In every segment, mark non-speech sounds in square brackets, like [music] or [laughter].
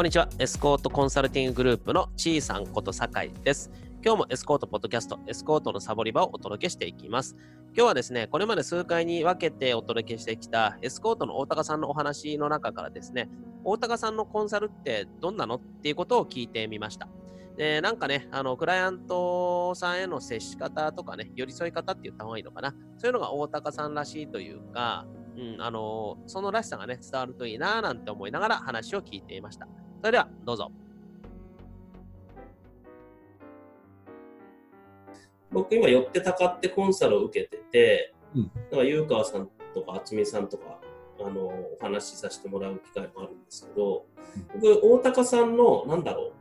こんにちは。エスコートコンサルティンググループのちーさんこと酒井です。今日もエスコートポッドキャスト、エスコートのサボり場をお届けしていきます。今日はですね、これまで数回に分けてお届けしてきたエスコートの大高さんのお話の中からですね、大高さんのコンサルってどんなのっていうことを聞いてみました。で、なんかね、あの、クライアントさんへの接し方とかね、寄り添い方って言った方がいいのかな。そういうのが大高さんらしいというか、うん、あのそのらしさがね、伝わるといいなぁなんて思いながら話を聞いていました。それでは、どうぞ。僕今寄ってたかってコンサルを受けてて、うんだから優川さんとか渥美さんとかあのお話しさせてもらう機会もあるんですけど、僕大高さんのなんだろう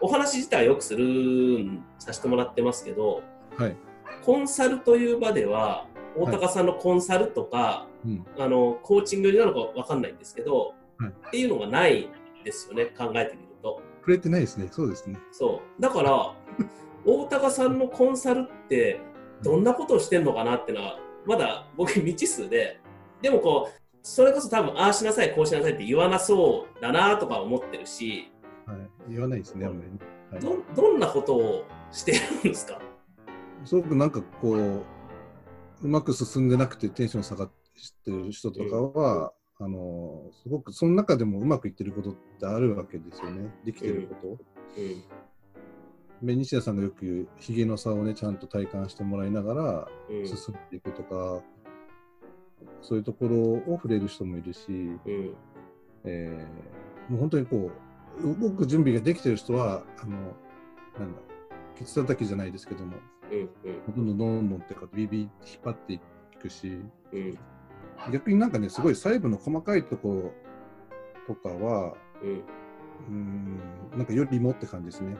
お話自体はよくするさせてもらってますけどはい。コンサルという場では大高さんのコンサルとか、うん。あのコーチングなのかわかんないんですけど、はいっていうのがないですよね考えてみると。触れてないですね。そうですね。そうだから [laughs] 大高さんのコンサルってどんなことをしてんのかなってのはまだ僕未知数ででもこうそれこそ多分ああしなさいこうしなさいって言わなそうだなとか思ってるしはい。言わないですね、あんまりね。はい。どどんなことをしてるんですか？すごくなんかこう、うまく進んでなくてテンション下がってる人とかは、あの、すごくその中でもうまくいってることってあるわけですよね。できてること。うん。ベニシアさんがよく言う、ヒゲの差をね、ちゃんと体感してもらいながらうん。進んでいくとか、そういうところを触れる人もいるし、うん。えーもう本当にこう、動く準備ができてる人は、あの、なんだ、ケツ叩きじゃないですけども、うん。どん。どんどんどんってか、ビビ引っ張っていくし、うんうん逆になんかね、すごい細部の細かいところとかは、うん。うーん、なんかよりもって感じですね。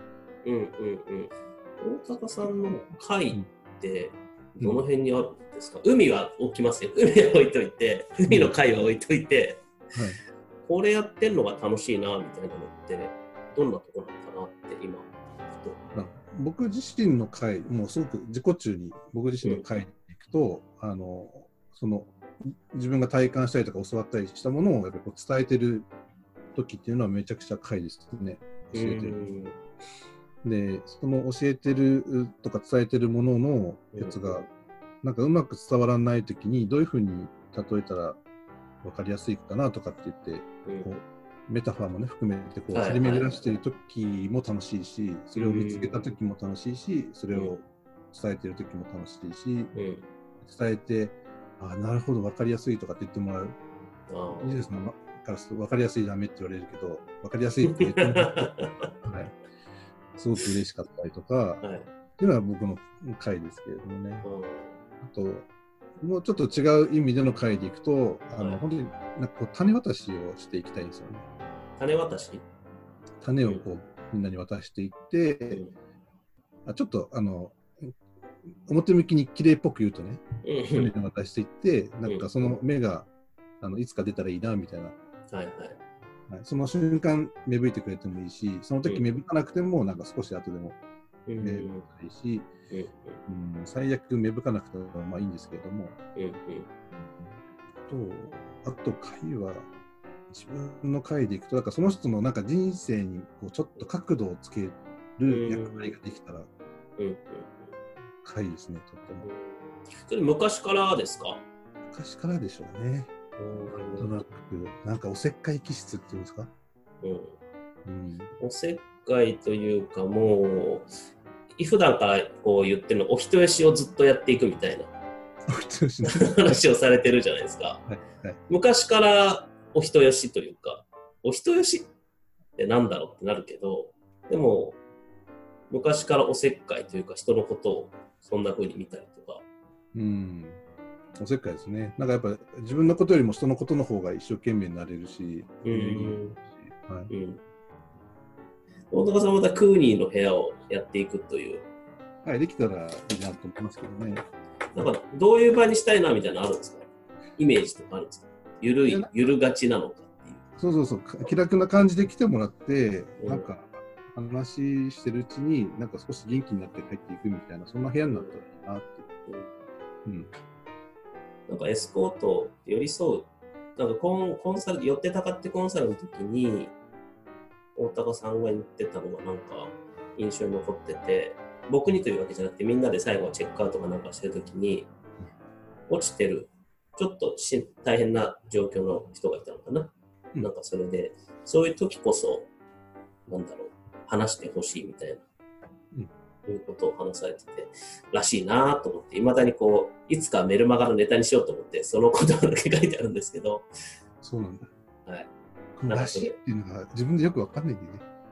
うんうんうん。大高さんの会ってどの辺にあるんですか、海は置きますよ。[laughs] 海は置いといて海の会は置いといて、はい。これやってんのが楽しいなみたいなのってどんなところなのかなって今まあ僕自身の回、もうすごく自己中に僕自身の回に行くと、あの、その、自分が体感したりとか教わったりしたものをやっぱりこう伝えてる時っていうのはめちゃくちゃ回ですね。教えてる。で、その教えてるとか伝えてるもののやつが、なんかうまく伝わらないときに、どういうふうに例えたら分かりやすいかなとかって言って、うん。こうメタファーもね、含めてこうはい張り巡らしてるときも楽しいし、それを見つけたときも楽しいし、それを伝えてるときも楽しいし、うん。伝えて、あなるほど、分かりやすいとかって言ってもらう。あいいですね。からすると分かりやすいダメって言われるけど、分かりやすいって言ってもらうと、[laughs] はい、すごく嬉しかったりとか、あはい。っていうのは僕の回ですけれどもね。うん。あと、もうちょっと違う意味での回でいくと、あの、はい。本当になんかこう種渡しをしていきたいんですよね。種渡し、種をこうみんなに渡していって、うん。あちょっとあの、表向きに綺麗っぽく言うとね、うん渡していって、なんかその芽があのいつか出たらいいなみたいな、はいはい。はい、その瞬間芽吹いてくれてもいいし、その時芽吹かなくても、なんか少し後でもうん。芽吹いたらいいし、うん。うん、最悪芽吹かなくてもまあいいんですけれども、うんうん。と、あと回は、自分の回でいくと、だからその人のなんか人生にこうちょっと角度をつける役割ができたらうんうん回ですね、とっても。それ昔からですか？昔からでしょうね。なんとなく、なんかおせっかい気質っていうんですか？うんうん。おせっかいというかもう普段からこう言ってるのお人よしをずっとやっていくみたいなそうですね話をされてるじゃないですかはいはい昔からお人よしというかお人よしってなんだろうってなるけどでも昔からおせっかいというか人のことをそんな風に見たりとかうん。おせっかいですね。なんかやっぱ自分のことよりも人のことの方が一生懸命になれるし、うんはい、うん大高さんはまたクーニーの部屋をやっていくというはい、できたらいいなと思いますけどね。なんかどういう場にしたいなみたいなのあるんですか？イメージとかあるんですか？ゆるいゆるがちなのかっていう。そうそうそう、か気楽な感じで来てもらって、うんなんか話してるうちに、なんか少し元気になって帰っていくみたいな、そんな部屋になったらいいなって。うん。なんかエスコート寄り添う、なんかコンコンサル、寄ってたかってコンサルの時に、大高さんが言ってたのがなんか印象に残ってて、僕にというわけじゃなくて、みんなで最後はチェックアウトかなんかしてるときに、落ちてる、ちょっとし大変な状況の人がいたのかな。うんなんかそれで、そういう時こそ、なんだろう、話してほしいみたいな、いうことを話されてて、らしいなと思って、いまだにこう、いつかメルマガのネタにしようと思って、その言葉だけ書いてあるんですけど、そうなんだ。はい。らしいっていうのが自分でよくわかんないんでね。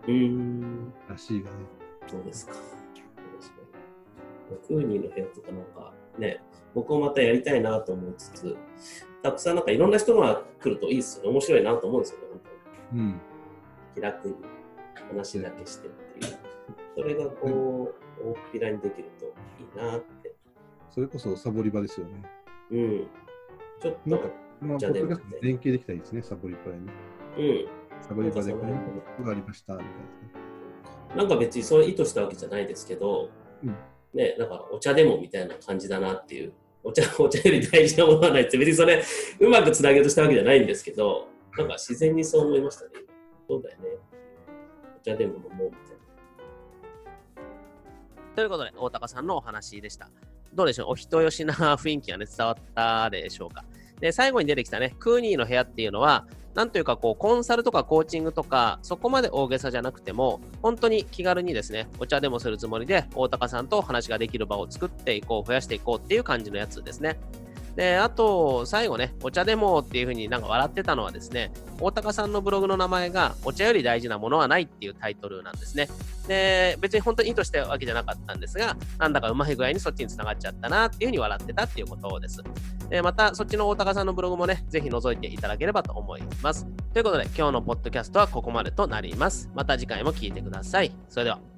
うーん、らしいがね。そうですか。そうですねクーニーの部屋とかなんかね、僕もまたやりたいなと思いつつ、たくさんなんかいろんな人が来るといいですよね。面白いなと思うんですよね、本当に。うん。気楽に話だけしてっていう。それがこう、大っぴらにできるといいなって。それこそサボり場ですよね。うん。ちょっなんかと、、まあ、じゃあね僕が連携できたらいいですね、サボり場に。うん。サボり場でこういうことがありました、みたいなんか別にそれ意図したわけじゃないですけど、うんね、なんかお茶でもみたいな感じだなっていう、お茶 [laughs] お茶より大事なものはないって、別にそれうまくつなげようとしたわけじゃないんですけど、なんか自然にそう思いましたね。そうだよね。お茶でも飲もうみたいなということで、大高さんのお話でした。どうでしょう？お人よしな雰囲気がね、伝わったでしょうか？で、最後に出てきたね、クーニーの部屋っていうのは、なんというか、こう、コンサルとかコーチングとか、そこまで大げさじゃなくても、本当に気軽にですね、お茶でもするつもりで、大高さんと話ができる場を作っていこう、増やしていこうっていう感じのやつですね。で、あと、最後ね、お茶でもっていうふうになんか笑ってたのはですね、大高さんのブログの名前が、お茶より大事なものはないっていうタイトルなんですね。で、別に本当に意図したわけじゃなかったんですが、なんだかうまい具合にそっちに繋がっちゃったなっていうふうに笑ってたっていうことです。でまた、そっちの大高さんのブログもね、ぜひ覗いていただければと思います。ということで、今日のポッドキャストはここまでとなります。また次回も聞いてください。それでは。